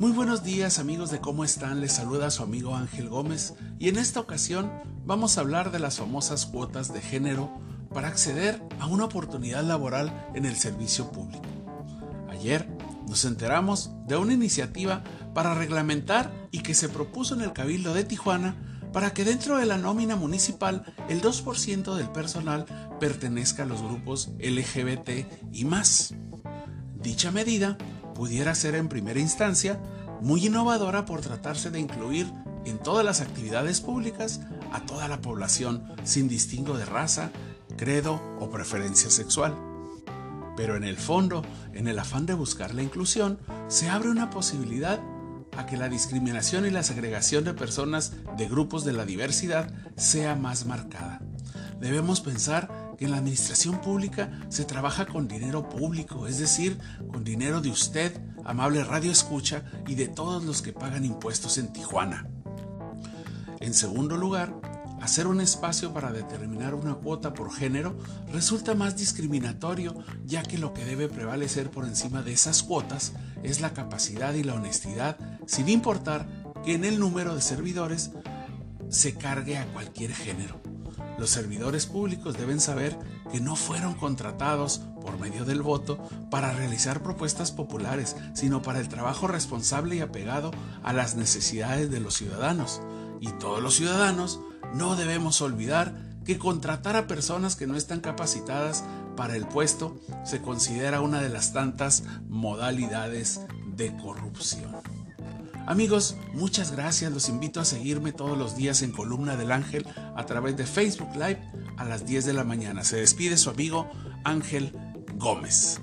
Muy buenos días amigos de cómo están, les saluda su amigo Ángel Gómez y en esta ocasión vamos a hablar de las famosas cuotas de género para acceder a una oportunidad laboral en el servicio público. Ayer nos enteramos de una iniciativa para reglamentar y que se propuso en el Cabildo de Tijuana para que dentro de la nómina municipal el 2% del personal pertenezca a los grupos LGBT y más. Dicha medida pudiera ser en primera instancia muy innovadora por tratarse de incluir en todas las actividades públicas a toda la población sin distingo de raza, credo o preferencia sexual. Pero en el fondo, en el afán de buscar la inclusión, se abre una posibilidad a que la discriminación y la segregación de personas de grupos de la diversidad sea más marcada. Debemos pensar en la administración pública se trabaja con dinero público, es decir, con dinero de usted, amable radio escucha, y de todos los que pagan impuestos en Tijuana. En segundo lugar, hacer un espacio para determinar una cuota por género resulta más discriminatorio, ya que lo que debe prevalecer por encima de esas cuotas es la capacidad y la honestidad, sin importar que en el número de servidores se cargue a cualquier género. Los servidores públicos deben saber que no fueron contratados por medio del voto para realizar propuestas populares, sino para el trabajo responsable y apegado a las necesidades de los ciudadanos. Y todos los ciudadanos no debemos olvidar que contratar a personas que no están capacitadas para el puesto se considera una de las tantas modalidades de corrupción. Amigos, muchas gracias. Los invito a seguirme todos los días en Columna del Ángel a través de Facebook Live a las 10 de la mañana. Se despide su amigo Ángel Gómez.